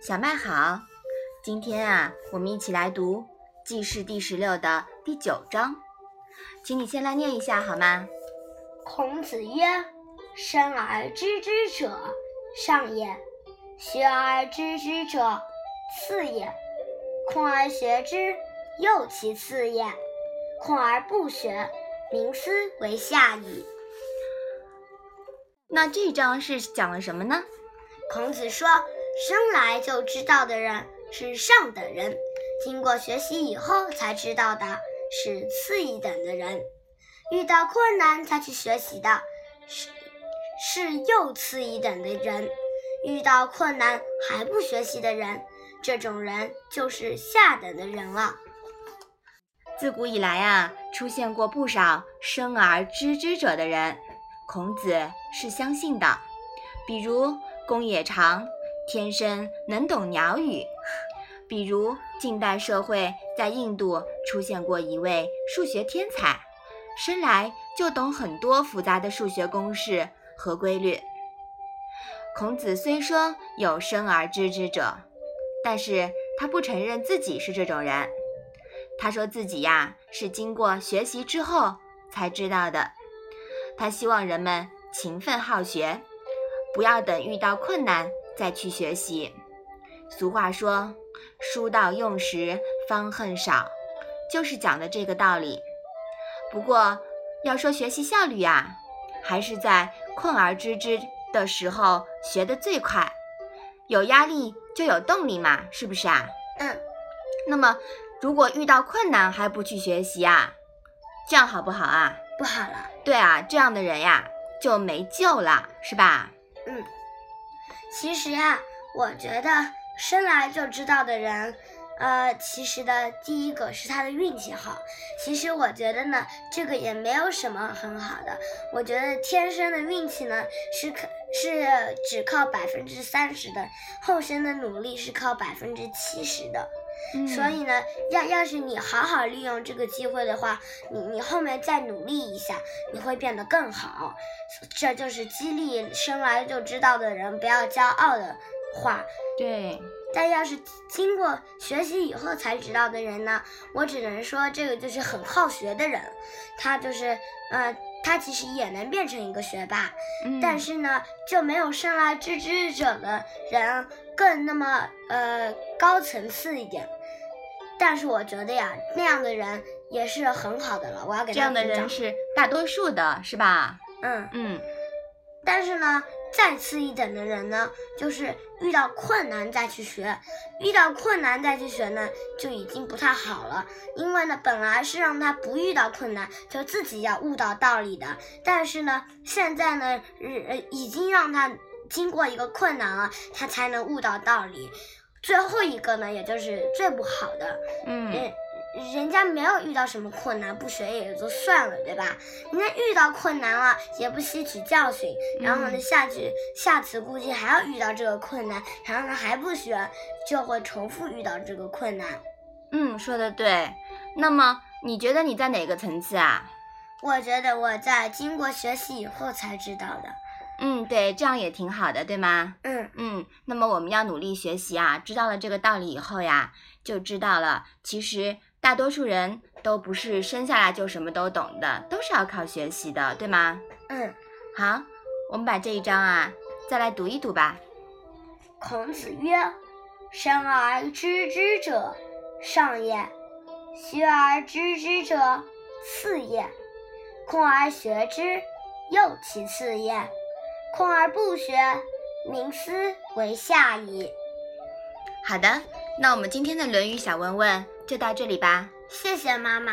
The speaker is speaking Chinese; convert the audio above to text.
小麦好。今天啊，我们一起来读《记事》第十六的第九章，请你先来念一下好吗？孔子曰：“生而知之者，上也；学而知之者，次也。空而学之，又其次也。空而不学，民思为下矣。”那这章是讲了什么呢？孔子说，生来就知道的人是上等人，经过学习以后才知道的是次一等的人，遇到困难才去学习的是是又次一等的人，遇到困难还不学习的人，这种人就是下等的人了。自古以来啊，出现过不少生而知之者的人。孔子是相信的，比如公冶长天生能懂鸟语，比如近代社会在印度出现过一位数学天才，生来就懂很多复杂的数学公式和规律。孔子虽说有生而知之者，但是他不承认自己是这种人，他说自己呀是经过学习之后才知道的。他希望人们勤奋好学，不要等遇到困难再去学习。俗话说“书到用时方恨少”，就是讲的这个道理。不过要说学习效率呀，还是在困而知之的时候学得最快。有压力就有动力嘛，是不是啊？嗯。那么如果遇到困难还不去学习啊，这样好不好啊？不好了，对啊，这样的人呀就没救了，是吧？嗯，其实呀，我觉得生来就知道的人，呃，其实的第一个是他的运气好。其实我觉得呢，这个也没有什么很好的。我觉得天生的运气呢是可是只靠百分之三十的，后生的努力是靠百分之七十的。所以呢，要要是你好好利用这个机会的话，你你后面再努力一下，你会变得更好。这就是激励生来就知道的人不要骄傲的话。对。但要是经过学习以后才知道的人呢，我只能说这个就是很好学的人，他就是呃，他其实也能变成一个学霸，但是呢，就没有生来知之者的人更那么呃高层次一点。但是我觉得呀，那样的人也是很好的了。我要给这样的人是大多数的，是吧？嗯嗯。但是呢，再次一等的人呢，就是遇到困难再去学，遇到困难再去学呢，就已经不太好了。因为呢，本来是让他不遇到困难，就自己要悟到道理的。但是呢，现在呢，呃，已经让他经过一个困难了，他才能悟到道理。最后一个呢，也就是最不好的，嗯，人家没有遇到什么困难，不学也就算了，对吧？人家遇到困难了，也不吸取教训，然后呢，下去下次估计还要遇到这个困难，然后呢还不学，就会重复遇到这个困难。嗯，说的对。那么你觉得你在哪个层次啊？我觉得我在经过学习以后才知道的。嗯，对，这样也挺好的，对吗？嗯嗯，那么我们要努力学习啊！知道了这个道理以后呀，就知道了，其实大多数人都不是生下来就什么都懂的，都是要靠学习的，对吗？嗯，好，我们把这一章啊再来读一读吧。孔子曰：“生而知之者，上也；学而知之者，次也；空而学之，又其次也。”空而不学，名思为下矣。好的，那我们今天的《论语》小问问就到这里吧。谢谢妈妈。